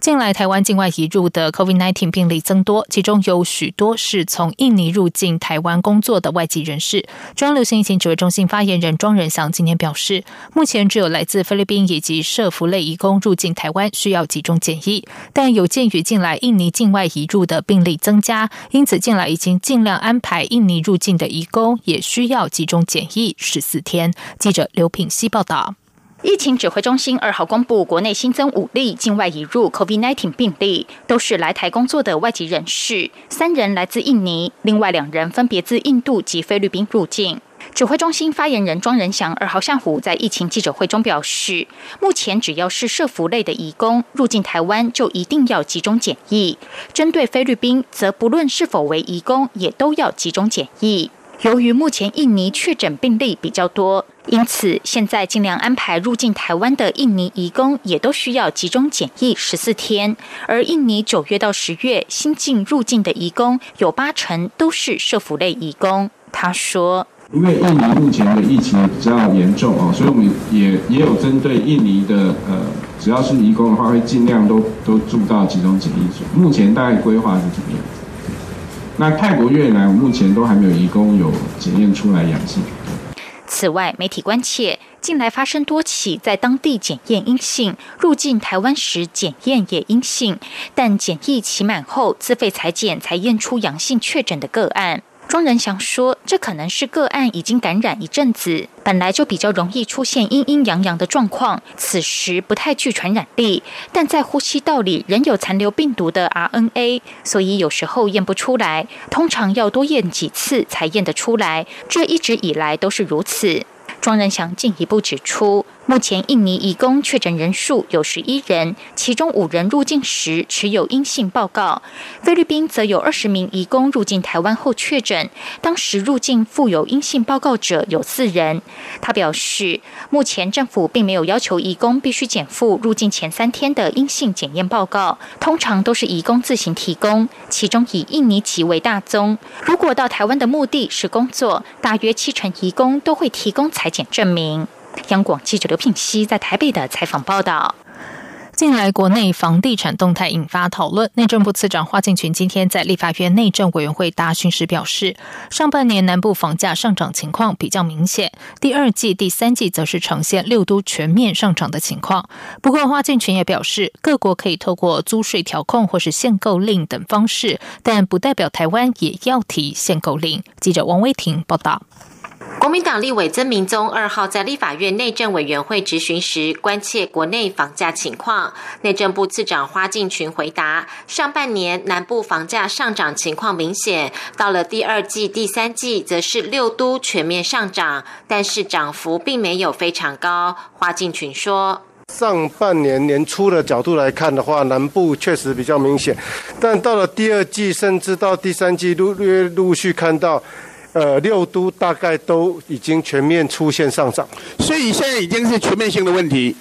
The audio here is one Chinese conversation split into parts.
近来，台湾境外移入的 COVID-19 病例增多，其中有许多是从印尼入境台湾工作的外籍人士。中央流行疫情指挥中心发言人庄仁祥今天表示，目前只有来自菲律宾以及社服类移工入境台湾需要集中检疫，但有鉴于近来印尼境外移入的病例增加，因此近来已经尽量安排印尼入境的移工也需要集中检疫十四天。记者刘品希报道。疫情指挥中心二号公布，国内新增五例境外移入 COVID-19 病例，都是来台工作的外籍人士，三人来自印尼，另外两人分别自印度及菲律宾入境。指挥中心发言人庄仁祥二号下午在疫情记者会中表示，目前只要是社服类的移工入境台湾，就一定要集中检疫；针对菲律宾，则不论是否为移工，也都要集中检疫。由于目前印尼确诊病例比较多，因此现在尽量安排入境台湾的印尼移工也都需要集中检疫十四天。而印尼九月到十月新进入境的移工有八成都是社福类移工。他说：“因为印尼目前的疫情比较严重啊，所以我们也也有针对印尼的呃，只要是移工的话，会尽量都都住到集中检疫所。目前大概规划是怎么样？”那泰国、越南目前都还没有移工有检验出来阳性。此外，媒体关切近来发生多起在当地检验阴性，入境台湾时检验也阴性，但检疫期满后自费裁检才验出阳性确诊的个案。庄仁祥说：“这可能是个案已经感染一阵子，本来就比较容易出现阴阴阳阳的状况，此时不太具传染力，但在呼吸道里仍有残留病毒的 RNA，所以有时候验不出来，通常要多验几次才验得出来。这一直以来都是如此。”庄仁祥进一步指出。目前印尼移工确诊人数有十一人，其中五人入境时持有阴性报告。菲律宾则有二十名移工入境台湾后确诊，当时入境附有阴性报告者有四人。他表示，目前政府并没有要求移工必须减负入境前三天的阴性检验报告，通常都是移工自行提供，其中以印尼籍为大宗。如果到台湾的目的是工作，大约七成移工都会提供裁剪证明。央广记者刘品熙在台北的采访报道：近来国内房地产动态引发讨论。内政部次长花敬群今天在立法院内政委员会答询时表示，上半年南部房价上涨情况比较明显，第二季、第三季则是呈现六都全面上涨的情况。不过，花敬群也表示，各国可以透过租税调控或是限购令等方式，但不代表台湾也要提限购令。记者王威婷报道。国民党立委曾明宗二号在立法院内政委员会质询时，关切国内房价情况。内政部次长花敬群回答：上半年南部房价上涨情况明显，到了第二季、第三季，则是六都全面上涨，但是涨幅并没有非常高。花敬群说：上半年年初的角度来看的话，南部确实比较明显，但到了第二季，甚至到第三季，陆略陆续看到。呃，六都大概都已经全面出现上涨，所以现在已经是全面性的问题。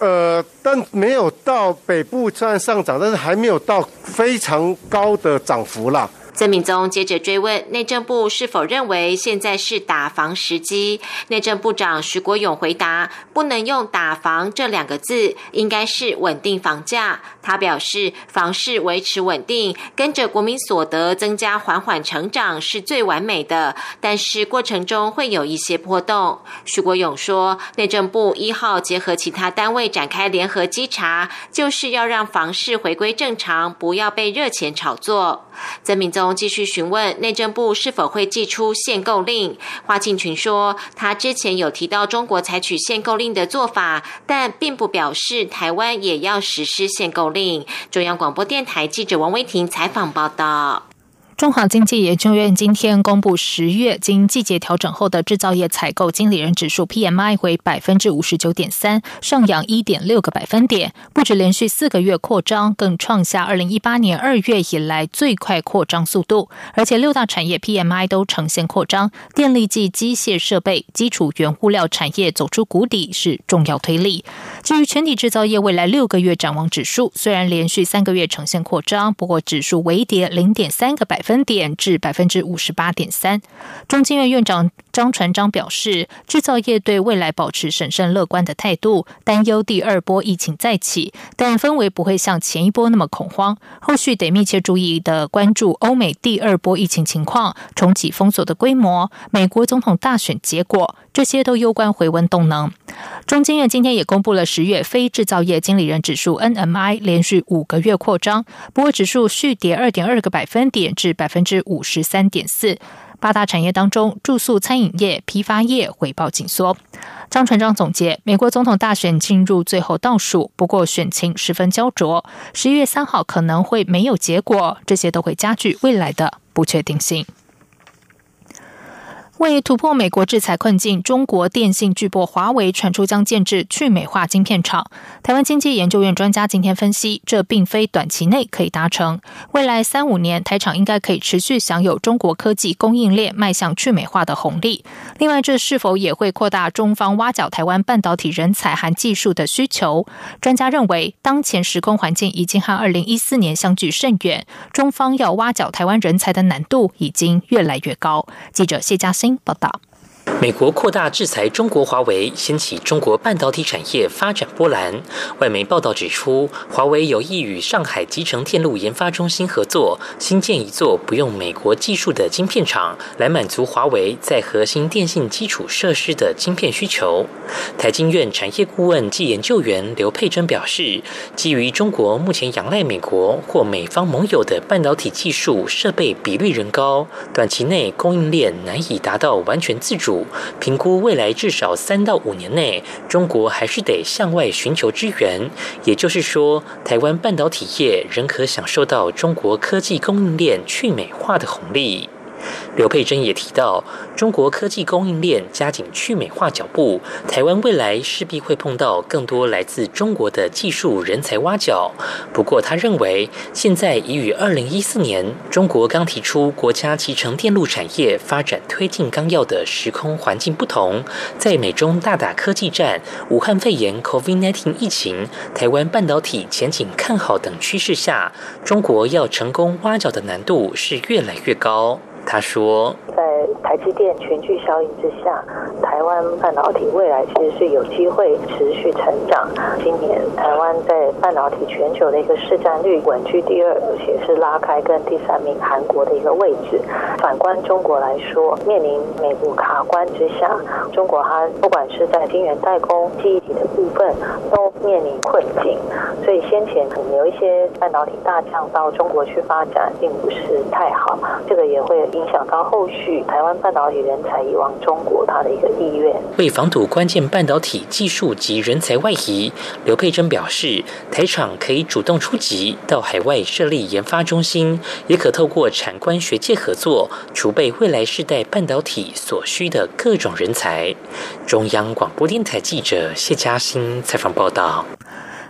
呃，但没有到北部这样上涨，但是还没有到非常高的涨幅啦。曾敏宗接着追问内政部是否认为现在是打房时机，内政部长徐国勇回答：不能用打房这两个字，应该是稳定房价。他表示，房市维持稳定，跟着国民所得增加缓缓成长是最完美的，但是过程中会有一些波动。徐国勇说，内政部一号结合其他单位展开联合稽查，就是要让房市回归正常，不要被热钱炒作。曾敏宗继续询问内政部是否会寄出限购令。华庆群说，他之前有提到中国采取限购令的做法，但并不表示台湾也要实施限购令。中央广播电台记者王威婷采访报道。中华经济研究院今天公布十月经季节调整后的制造业采购经理人指数 PMI 为百分之五十九点三，上扬一点六个百分点，不止连续四个月扩张，更创下二零一八年二月以来最快扩张速度。而且六大产业 PMI 都呈现扩张，电力及机械设备、基础原物料产业走出谷底是重要推力。至于全体制造业未来六个月展望指数，虽然连续三个月呈现扩张，不过指数微跌零点三个百分。分点至百分之五十八点三。中经院院长张传章表示，制造业对未来保持审慎乐观的态度，担忧第二波疫情再起，但氛围不会像前一波那么恐慌。后续得密切注意的关注欧美第二波疫情情况、重启封锁的规模、美国总统大选结果，这些都攸关回温动能。中经院今天也公布了十月非制造业经理人指数 NMI，连续五个月扩张，不过指数续跌二点二个百分点至。百分之五十三点四，八大产业当中，住宿、餐饮业、批发业回报紧缩。张船长总结，美国总统大选进入最后倒数，不过选情十分焦灼，十一月三号可能会没有结果，这些都会加剧未来的不确定性。为突破美国制裁困境，中国电信巨擘华为传出将建制去美化晶片厂。台湾经济研究院专家今天分析，这并非短期内可以达成，未来三五年台厂应该可以持续享有中国科技供应链迈向去美化的红利。另外，这是否也会扩大中方挖角台湾半导体人才和技术的需求？专家认为，当前时空环境已经和二零一四年相距甚远，中方要挖角台湾人才的难度已经越来越高。记者谢嘉欣。报道。美国扩大制裁中国华为，掀起中国半导体产业发展波澜。外媒报道指出，华为有意与上海集成电路研发中心合作，新建一座不用美国技术的晶片厂，来满足华为在核心电信基础设施的晶片需求。台经院产业顾问暨研究员刘佩珍表示，基于中国目前仰赖美国或美方盟友的半导体技术设备比率仍高，短期内供应链难以达到完全自主。评估未来至少三到五年内，中国还是得向外寻求支援。也就是说，台湾半导体业仍可享受到中国科技供应链去美化的红利。刘佩珍也提到，中国科技供应链加紧去美化脚步，台湾未来势必会碰到更多来自中国的技术人才挖角。不过，他认为现在已与二零一四年中国刚提出国家集成电路产业发展推进纲要的时空环境不同，在美中大打科技战、武汉肺炎 （COVID-19） 疫情、台湾半导体前景看好等趋势下，中国要成功挖角的难度是越来越高。他说。台积电全聚效应之下，台湾半导体未来其实是有机会持续成长。今年台湾在半导体全球的一个市占率稳居第二，而且是拉开跟第三名韩国的一个位置。反观中国来说，面临美国卡关之下，中国它不管是在晶圆代工、记忆体的部分都面临困境。所以先前可能有一些半导体大将到中国去发展，并不是太好，这个也会影响到后续台湾。半导体人才移往中国，他的一个意愿。为防堵关键半导体技术及人才外移，刘佩珍表示，台厂可以主动出击，到海外设立研发中心，也可透过产官学界合作，储备未来世代半导体所需的各种人才。中央广播电台记者谢嘉欣采访报道。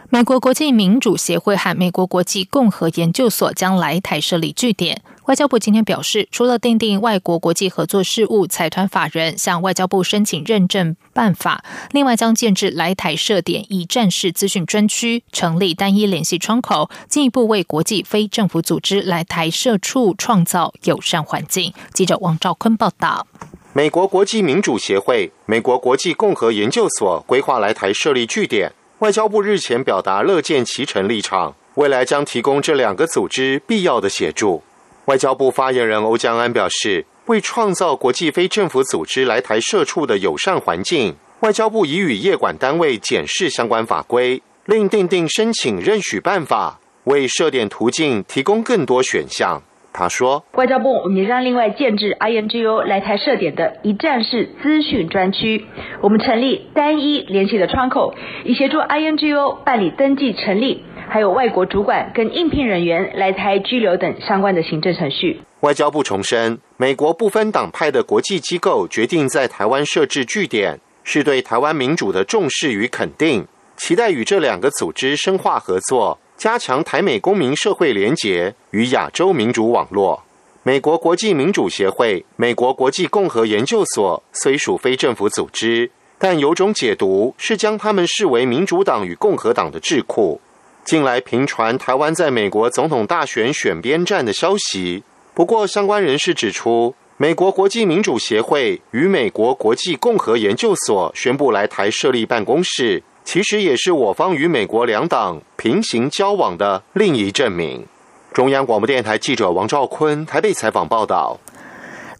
美国国际民主协会和美国国际共和研究所将来台设立据点。外交部今天表示，除了订定外国国际合作事务财团法人向外交部申请认证办法，另外将建置来台设点一站式资讯专区，成立单一联系窗口，进一步为国际非政府组织来台设处创造友善环境。记者王兆坤报道。美国国际民主协会、美国国际共和研究所规划来台设立据点，外交部日前表达乐见其成立场，未来将提供这两个组织必要的协助。外交部发言人欧江安表示，为创造国际非政府组织来台设处的友善环境，外交部已与业管单位检视相关法规，另订定申请认许办法，为设点途径提供更多选项。他说，外交部也将另外建制 INGO 来台设点的一站式资讯专区，我们成立单一联系的窗口，以协助 INGO 办理登记成立。还有外国主管跟应聘人员来台拘留等相关的行政程序。外交部重申，美国不分党派的国际机构决定在台湾设置据点，是对台湾民主的重视与肯定，期待与这两个组织深化合作，加强台美公民社会联结与亚洲民主网络。美国国际民主协会、美国国际共和研究所虽属非政府组织，但有种解读是将他们视为民主党与共和党的智库。近来频传台湾在美国总统大选选边站的消息。不过，相关人士指出，美国国际民主协会与美国国际共和研究所宣布来台设立办公室，其实也是我方与美国两党平行交往的另一证明。中央广播电台记者王兆坤台北采访报道。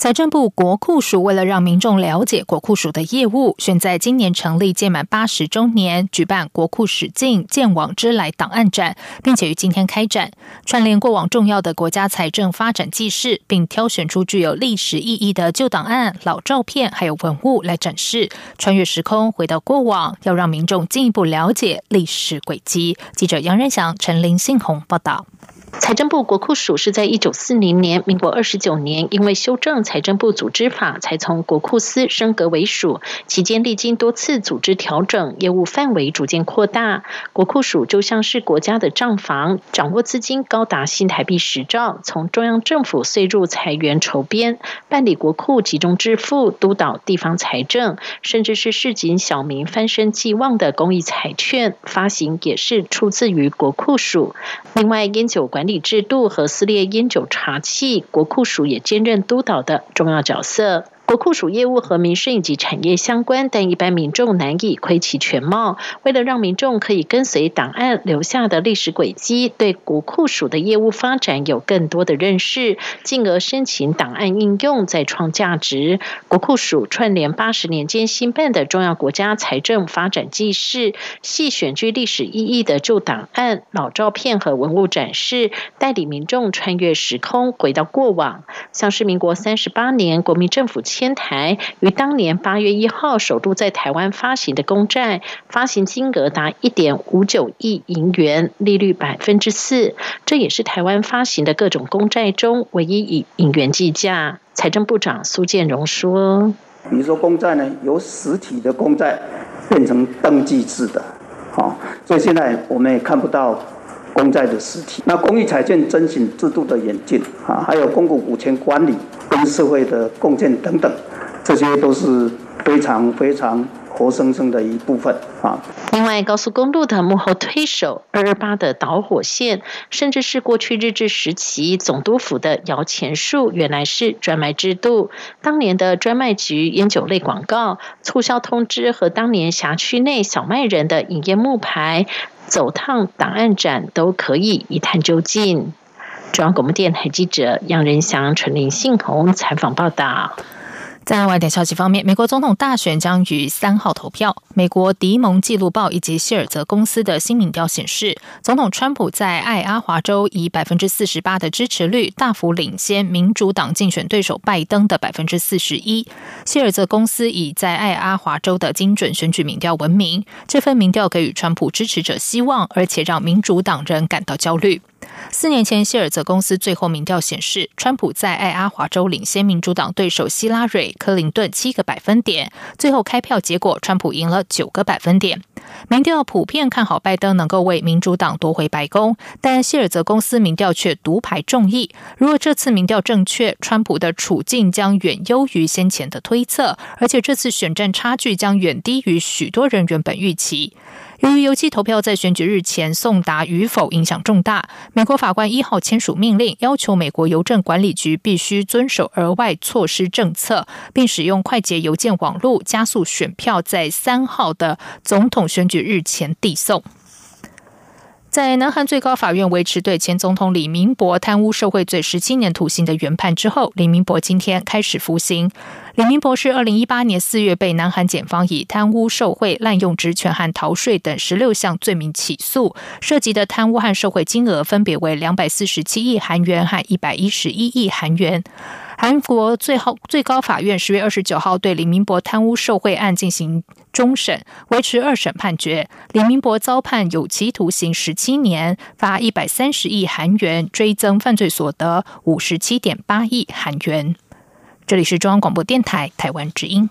财政部国库署为了让民众了解国库署的业务，选在今年成立届满八十周年，举办国库史境建网之来档案展，并且于今天开展，串联过往重要的国家财政发展记事，并挑选出具有历史意义的旧档案、老照片还有文物来展示，穿越时空回到过往，要让民众进一步了解历史轨迹。记者杨仁祥、陈林信宏报道。财政部国库署是在一九四零年，民国二十九年，因为修正财政部组织法，才从国库司升格为署。期间历经多次组织调整，业务范围逐渐扩大。国库署就像是国家的账房，掌握资金高达新台币十兆，从中央政府税入财源筹编，办理国库集中支付，督导地方财政，甚至是市井小民翻身寄望的公益彩券发行，也是出自于国库署。另外，烟酒管管理制度和撕裂烟酒茶器，国库署也兼任督导的重要角色。国库署业务和民生以及产业相关，但一般民众难以窥其全貌。为了让民众可以跟随档案留下的历史轨迹，对国库署的业务发展有更多的认识，进而申请档案应用再创价值。国库署串联八十年间新办的重要国家财政发展记事，细选具历史意义的旧档案、老照片和文物展示，带领民众穿越时空回到过往，像是民国三十八年国民政府。千台于当年八月一号首度在台湾发行的公债，发行金额达一点五九亿银元，利率百分之四，这也是台湾发行的各种公债中唯一以银元计价。财政部长苏建荣说：“比如说公债呢，由实体的公债变成登记制的，好，所以现在我们也看不到。”公债的实体，那公益彩券征询制度的演进啊，还有公共股权管理跟社会的共建等等，这些都是非常非常。活生生的一部分啊！另外，高速公路的幕后推手二二八的导火线，甚至是过去日治时期总督府的摇钱树，原来是专卖制度。当年的专卖局烟酒类广告促销通知和当年辖区内小卖人的营业木牌，走趟档案展都可以一探究竟。中央广播电台记者杨仁祥、陈林信宏采访报道。在外电消息方面，美国总统大选将于三号投票。美国迪蒙记录报以及希尔泽公司的新民调显示，总统川普在爱阿华州以百分之四十八的支持率大幅领先民主党竞选对手拜登的百分之四十一。希尔泽公司以在爱阿华州的精准选举民调闻名，这份民调给予川普支持者希望，而且让民主党人感到焦虑。四年前，希尔泽公司最后民调显示，川普在爱阿华州领先民主党对手希拉蕊·克林顿七个百分点。最后开票结果，川普赢了九个百分点。民调普遍看好拜登能够为民主党夺回白宫，但希尔泽公司民调却独排众议。如果这次民调正确，川普的处境将远优于先前的推测，而且这次选战差距将远低于许多人原本预期。由于邮寄投票在选举日前送达与否影响重大，美国法官一号签署命令，要求美国邮政管理局必须遵守额外措施政策，并使用快捷邮件网络加速选票在三号的总统选举日前递送。在南韩最高法院维持对前总统李明博贪污受贿罪十七年徒刑的原判之后，李明博今天开始服刑。李明博是二零一八年四月被南韩检方以贪污受贿、滥用职权和逃税等十六项罪名起诉，涉及的贪污和受贿金额分别为两百四十七亿韩元和一百一十一亿韩元。韩国最后最高法院十月二十九号对李明博贪污受贿案进行终审，维持二审判决。李明博遭判有期徒刑十七年，罚一百三十亿韩元，追增犯罪所得五十七点八亿韩元。这里是中央广播电台台湾之音。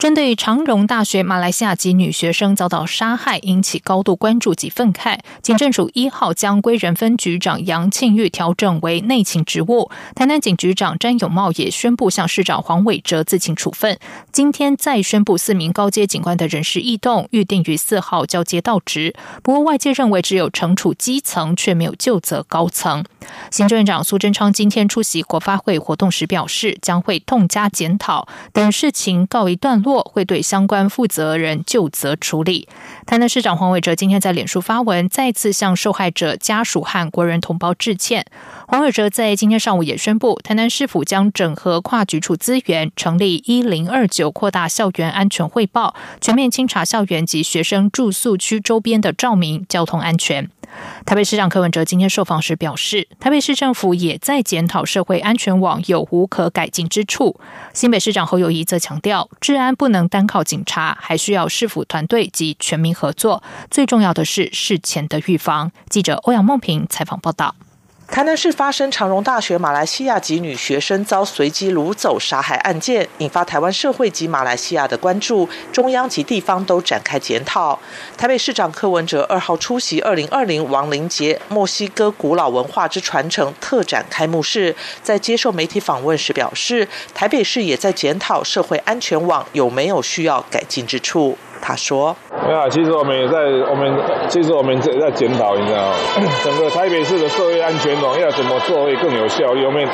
针对长荣大学马来西亚籍女学生遭到杀害，引起高度关注及愤慨。警政署一号将归仁分局长杨庆玉调整为内勤职务，台南警局长詹永茂也宣布向市长黄伟哲自请处分。今天再宣布四名高阶警官的人事异动，预定于四号交接到职。不过外界认为只有惩处基层，却没有就责高层。行政院长苏贞昌今天出席国发会活动时表示，将会痛加检讨，等事情告一段落。会对相关负责人就责处理。台南市长黄伟哲今天在脸书发文，再次向受害者家属和国人同胞致歉。黄伟哲在今天上午也宣布，台南市府将整合跨局处资源，成立一零二九，扩大校园安全汇报，全面清查校园及学生住宿区周边的照明、交通安全。台北市长柯文哲今天受访时表示，台北市政府也在检讨社会安全网有无可改进之处。新北市长侯友谊则强调，治安不能单靠警察，还需要市府团队及全民合作。最重要的是事前的预防。记者欧阳梦平采访报道。台南市发生长荣大学马来西亚籍女学生遭随机掳走杀害案件，引发台湾社会及马来西亚的关注，中央及地方都展开检讨。台北市长柯文哲二号出席二零二零亡灵节墨西哥古老文化之传承特展开幕式，在接受媒体访问时表示，台北市也在检讨社会安全网有没有需要改进之处。他说：“没有，其实我们也在，我们其实我们在在检讨，你知道，整个台北市的社会安全网要怎么做会更有效率。我们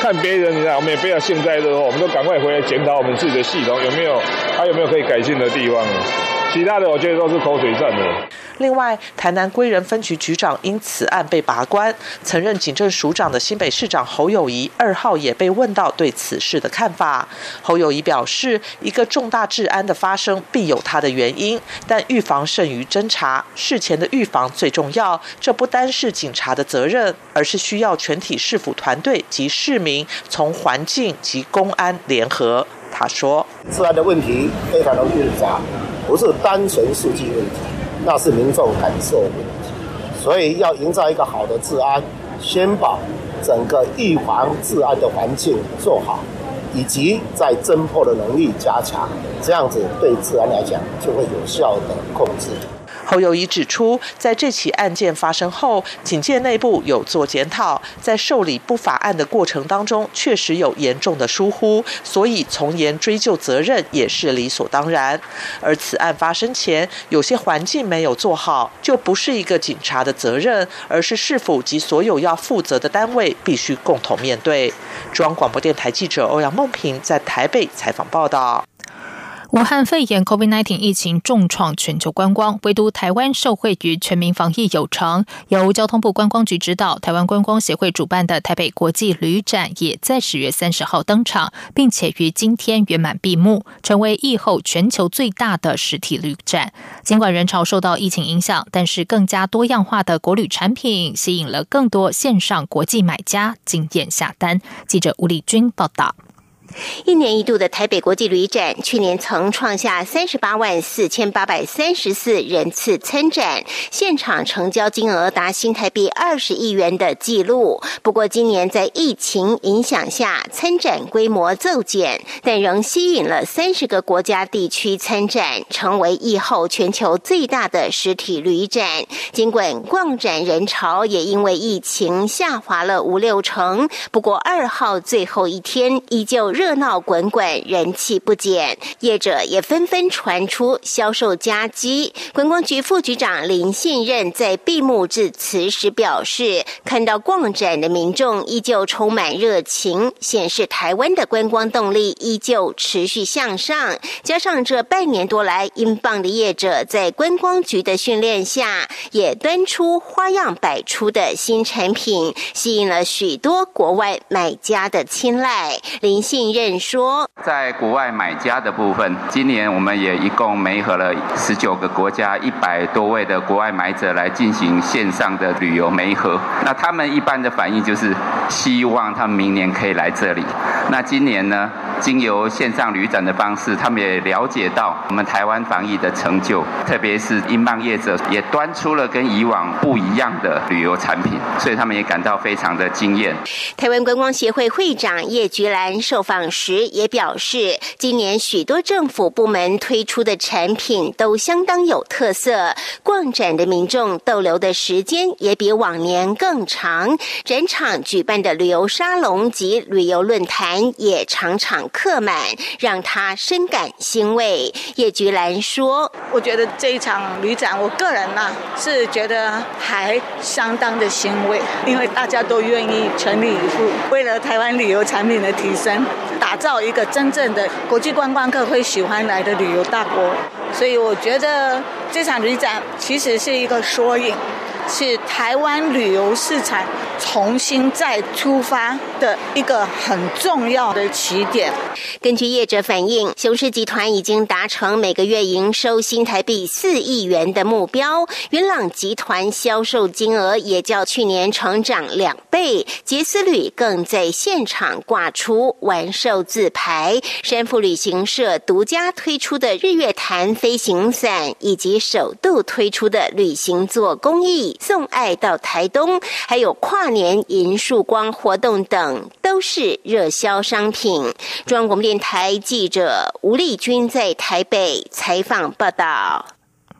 看别人，你知道，我们也不要幸灾乐祸，我们都赶快回来检讨我们自己的系统有没有，还有没有可以改进的地方。其他的，我觉得都是口水战的。”另外，台南归仁分局局长因此案被拔关，曾任警政署长的新北市长侯友谊二号也被问到对此事的看法。侯友谊表示，一个重大治安的发生必有它的原因，但预防胜于侦查，事前的预防最重要。这不单是警察的责任，而是需要全体市府团队及市民从环境及公安联合。他说，治安的问题非常的复杂，不是单纯数据问题。那是民众感受问题，所以要营造一个好的治安，先把整个预防治安的环境做好，以及在侦破的能力加强，这样子对治安来讲就会有效的控制。侯友谊指出，在这起案件发生后，警界内部有做检讨，在受理不法案的过程当中，确实有严重的疏忽，所以从严追究责任也是理所当然。而此案发生前，有些环境没有做好，就不是一个警察的责任，而是市府及所有要负责的单位必须共同面对。中央广播电台记者欧阳梦平在台北采访报道。武汉肺炎 （COVID-19） 疫情重创全球观光，唯独台湾受惠于全民防疫有成。由交通部观光局指导、台湾观光协会主办的台北国际旅展，也在十月三十号登场，并且于今天圆满闭幕，成为疫后全球最大的实体旅展。尽管人潮受到疫情影响，但是更加多样化的国旅产品吸引了更多线上国际买家惊艳下单。记者吴丽君报道。一年一度的台北国际旅展，去年曾创下三十八万四千八百三十四人次参展，现场成交金额达新台币二十亿元的纪录。不过，今年在疫情影响下，参展规模骤减，但仍吸引了三十个国家地区参展，成为疫后全球最大的实体旅展。尽管逛展人潮也因为疫情下滑了五六成，不过二号最后一天依旧热。闹滚滚，人气不减，业者也纷纷传出销售佳绩。观光局副局长林信任在闭幕致辞时表示，看到逛展的民众依旧充满热情，显示台湾的观光动力依旧持续向上。加上这半年多来，英镑的业者在观光局的训练下，也端出花样百出的新产品，吸引了许多国外买家的青睐。林信。任说，在国外买家的部分，今年我们也一共媒合了十九个国家一百多位的国外买者来进行线上的旅游媒合。那他们一般的反应就是希望他们明年可以来这里。那今年呢，经由线上旅展的方式，他们也了解到我们台湾防疫的成就，特别是英镑业者也端出了跟以往不一样的旅游产品，所以他们也感到非常的惊艳。台湾观光协会会长叶菊兰受访。时也表示，今年许多政府部门推出的产品都相当有特色，逛展的民众逗留的时间也比往年更长。展场举办的旅游沙龙及旅游论坛也场客满，让他深感欣慰。叶菊兰说：“我觉得这一场旅展，我个人呢是觉得还相当的欣慰，因为大家都愿意全力以赴，为了台湾旅游产品的提升。”打造一个真正的国际观光客会喜欢来的旅游大国，所以我觉得这场旅展其实是一个缩影。是台湾旅游市场重新再出发的一个很重要的起点。根据业者反映，雄狮集团已经达成每个月营收新台币四亿元的目标。云朗集团销售金额也较去年成长两倍。杰斯旅更在现场挂出完售字牌。山富旅行社独家推出的日月潭飞行伞，以及首度推出的旅行座公益。送爱到台东，还有跨年银树光活动等，都是热销商品。中央广播电台记者吴丽君在台北采访报道。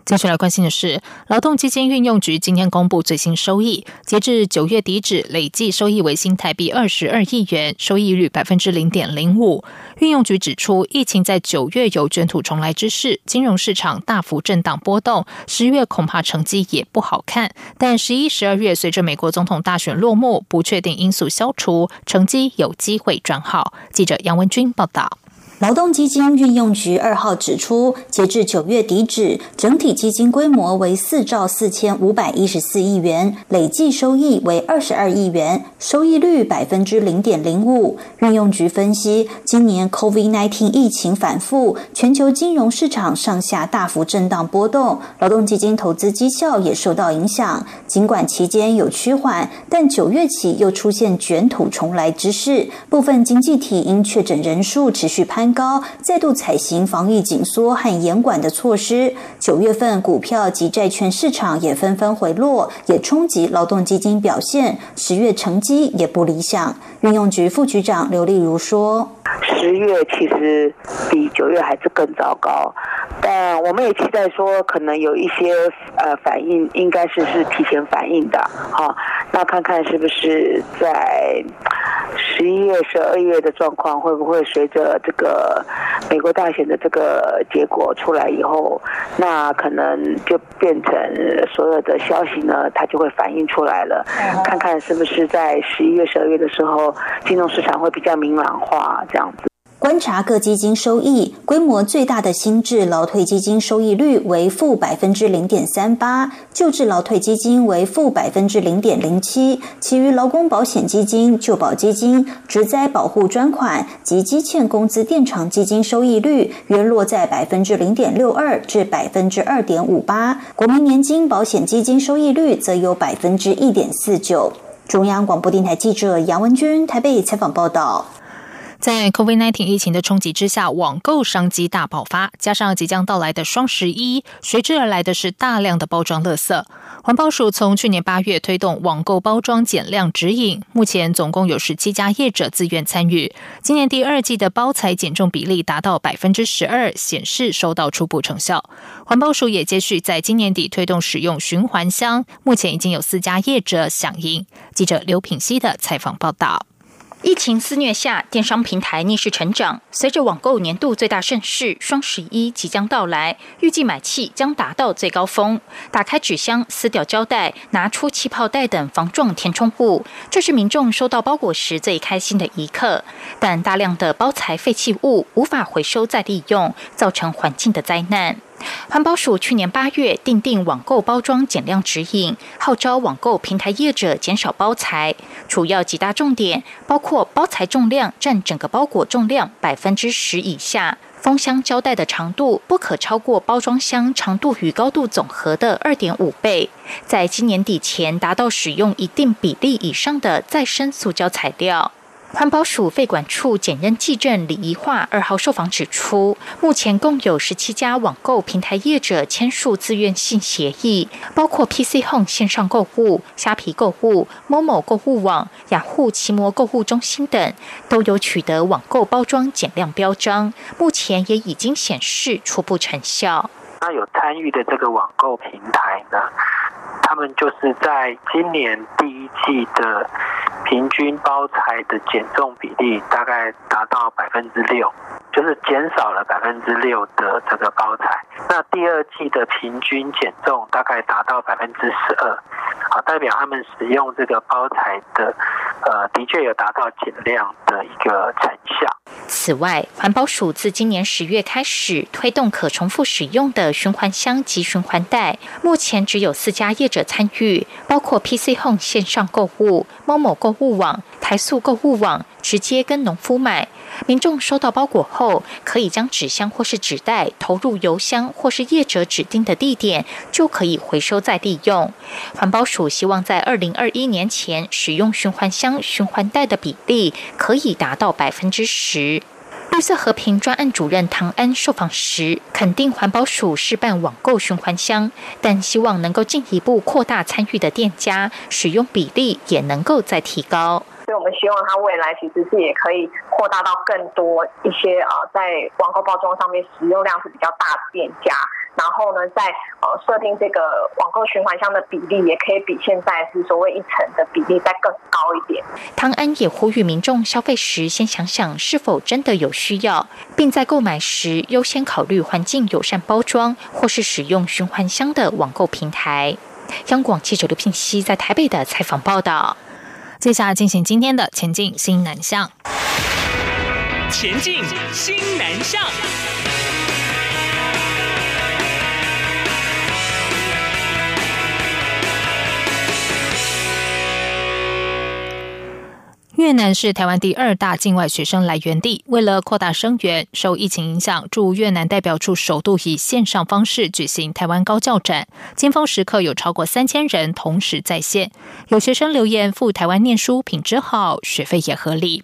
接下来关心的是，劳动基金运用局今天公布最新收益，截至九月底止，累计收益为新台币二十二亿元，收益率百分之零点零五。运用局指出，疫情在九月有卷土重来之势，金融市场大幅震荡波动，十月恐怕成绩也不好看。但十一、十二月随着美国总统大选落幕，不确定因素消除，成绩有机会转好。记者杨文君报道。劳动基金运用局二号指出，截至九月底止，整体基金规模为四兆四千五百一十四亿元，累计收益为二十二亿元，收益率百分之零点零五。运用局分析，今年 COVID-19 疫情反复，全球金融市场上下大幅震荡波动，劳动基金投资绩效也受到影响。尽管期间有趋缓，但九月起又出现卷土重来之势，部分经济体因确诊人数持续攀。高再度采行防疫紧缩和严管的措施，九月份股票及债券市场也纷纷回落，也冲击劳动基金表现。十月成绩也不理想。运用局副局长刘丽如说：“十月其实比九月还是更糟糕，但我们也期待说，可能有一些呃反应，应该是是提前反应的。好，那看看是不是在。”十一月、十二月的状况会不会随着这个美国大选的这个结果出来以后，那可能就变成所有的消息呢，它就会反映出来了。看看是不是在十一月、十二月的时候，金融市场会比较明朗化，这样子。观察各基金收益，规模最大的新制劳退基金收益率为负百分之零点三八，旧制劳退基金为负百分之零点零七，其余劳工保险基金、旧保基金、职灾保护专款及积欠工资垫偿基金收益率约落在百分之零点六二至百分之二点五八，国民年金保险基金收益率则有百分之一点四九。中央广播电台记者杨文君台北采访报道。在 COVID-19 疫情的冲击之下，网购商机大爆发，加上即将到来的双十一，随之而来的是大量的包装垃圾。环保署从去年八月推动网购包装减量指引，目前总共有十七家业者自愿参与。今年第二季的包材减重比例达到百分之十二，显示收到初步成效。环保署也接续在今年底推动使用循环箱，目前已经有四家业者响应。记者刘品希的采访报道。疫情肆虐下，电商平台逆势成长。随着网购年度最大盛事双十一即将到来，预计买气将达到最高峰。打开纸箱，撕掉胶带，拿出气泡袋等防撞填充物，这是民众收到包裹时最开心的一刻。但大量的包材废弃物无法回收再利用，造成环境的灾难。环保署去年八月订定网购包装减量指引，号召网购平台业者减少包材，主要几大重点包括包材重量占整个包裹重量百分之十以下，封箱胶带的长度不可超过包装箱长度与高度总和的二点五倍，在今年底前达到使用一定比例以上的再生塑胶材料。环保署废管处检验技证李怡化二号受访指出，目前共有十七家网购平台业者签署自愿性协议，包括 PC Home 线上购物、虾皮购物、某某购物网、雅虎奇摩购物中心等，都有取得网购包装减量标章，目前也已经显示初步成效。他有参与的这个网购平台呢？他们就是在今年第一季的平均包材的减重比例大概达到百分之六，就是减少了百分之六的这个包材。那第二季的平均减重大概达到百分之十二，好，代表他们使用这个包材的，呃，的确有达到减量的一个成效。此外，环保署自今年十月开始推动可重复使用的循环箱及循环袋，目前只有四家业者参与，包括 PC Home 线上购物、某某购物网、台塑购物网，直接跟农夫买。民众收到包裹后，可以将纸箱或是纸袋投入邮箱或是业者指定的地点，就可以回收再利用。环保署希望在二零二一年前，使用循环箱、循环袋的比例可以达到百分之十。绿色和平专案主任唐安受访时肯定环保署是办网购循环箱，但希望能够进一步扩大参与的店家使用比例，也能够再提高。所以我们希望它未来其实是也可以扩大到更多一些啊，在网购包装上面使用量是比较大的店家。然后呢，在呃设定这个网购循环箱的比例，也可以比现在是所谓一层的比例再更高一点。汤安也呼吁民众消费时先想想是否真的有需要，并在购买时优先考虑环境友善包装或是使用循环箱的网购平台。央广记者刘聘熙在台北的采访报道。接下来进行今天的前进新南向。前进新南向。越南是台湾第二大境外学生来源地。为了扩大生源，受疫情影响，驻越南代表处首度以线上方式举行台湾高教展。尖峰时刻有超过三千人同时在线。有学生留言赴台湾念书，品质好，学费也合理。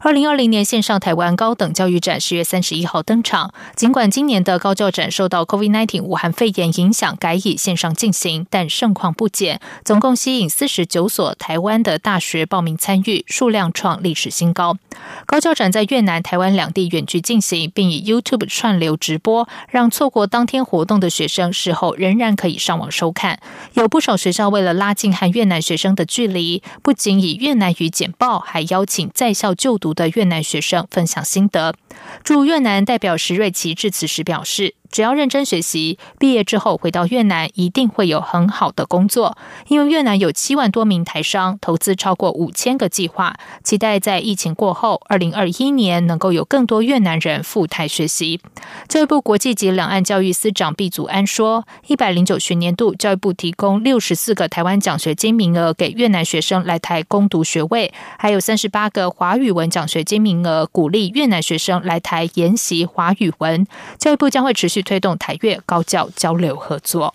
二零二零年线上台湾高等教育展十月三十一号登场。尽管今年的高教展受到 COVID-19 武汉肺炎影响，改以线上进行，但盛况不减，总共吸引四十九所台湾的大学报名参与，数量创历史新高。高教展在越南、台湾两地远距进行，并以 YouTube 串流直播，让错过当天活动的学生事后仍然可以上网收看。有不少学校为了拉近和越南学生的距离，不仅以越南语简报，还邀请在校就读。的越南学生分享心得。驻越南代表石瑞奇致辞时表示。只要认真学习，毕业之后回到越南一定会有很好的工作。因为越南有七万多名台商，投资超过五千个计划，期待在疫情过后，二零二一年能够有更多越南人赴台学习。教育部国际及两岸教育司长毕祖安说，一百零九学年度教育部提供六十四个台湾奖学金名额给越南学生来台攻读学位，还有三十八个华语文奖学金名额，鼓励越南学生来台研习华语文。教育部将会持续推动台越高教交流合作。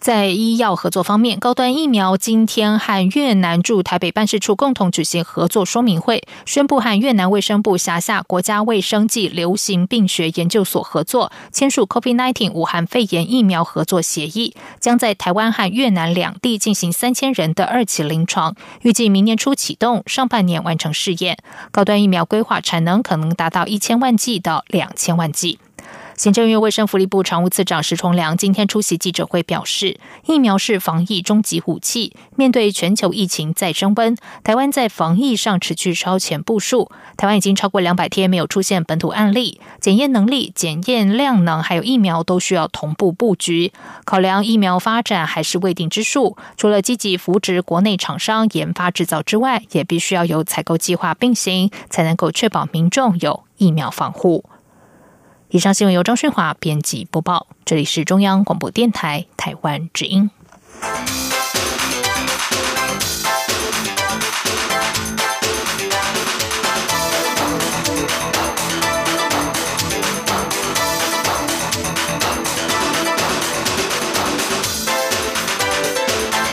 在医药合作方面，高端疫苗今天和越南驻台北办事处共同举行合作说明会，宣布和越南卫生部辖下国家卫生暨流行病学研究所合作，签署 COVID-19 武汉肺炎疫苗合作协议，将在台湾和越南两地进行三千人的二期临床，预计明年初启动，上半年完成试验。高端疫苗规划产能可能达到一千万剂到两千万剂。行政院卫生福利部常务次长石崇良今天出席记者会表示，疫苗是防疫终极武器。面对全球疫情再升温，台湾在防疫上持续超前部署。台湾已经超过两百天没有出现本土案例，检验能力、检验量能还有疫苗都需要同步布局。考量疫苗发展还是未定之数，除了积极扶植国内厂商研发制造之外，也必须要有采购计划并行，才能够确保民众有疫苗防护。以上新闻由张顺华编辑播报，这里是中央广播电台台湾之音。